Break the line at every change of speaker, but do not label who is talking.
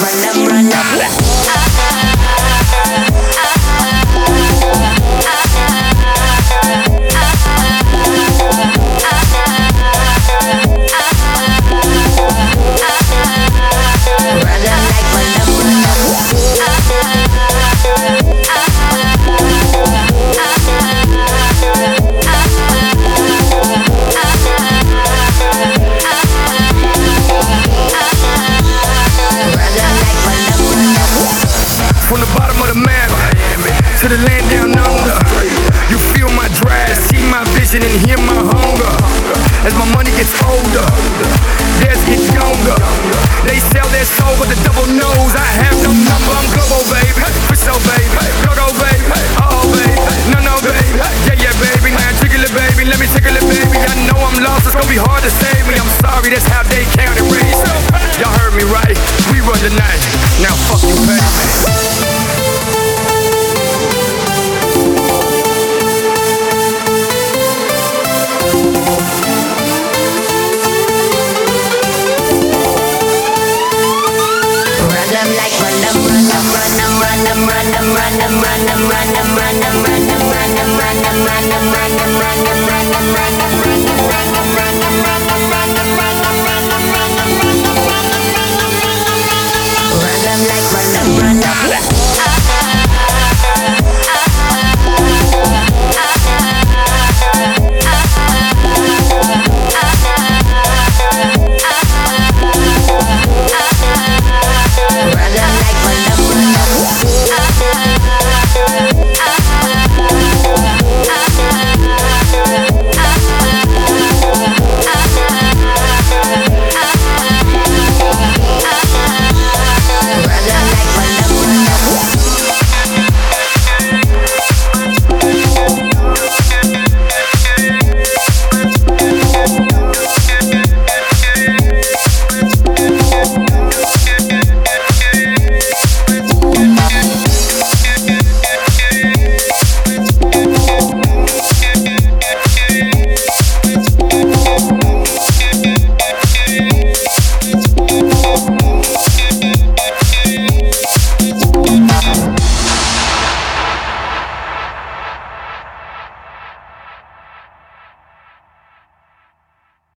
run up, run up.
From the bottom of the map to the land down under. You feel my drive, see my vision, and hear my hunger. As my money gets older, theirs gets younger. They sell their soul, but the double knows I have no number. I'm global, baby. For so, baby. Go, go, baby. Oh, baby. No, no, baby. Yeah, yeah, baby. Now tickle it, baby. Let me tickle it, baby. I know I'm lost. It's gonna be hard to save me. I'm sorry. That's how they count counted raise. Y'all heard me right. We run the night. Now fuck you, baby.
Run, run, run, run, run, run, run, run, run, run, run, run, run, run, run, run,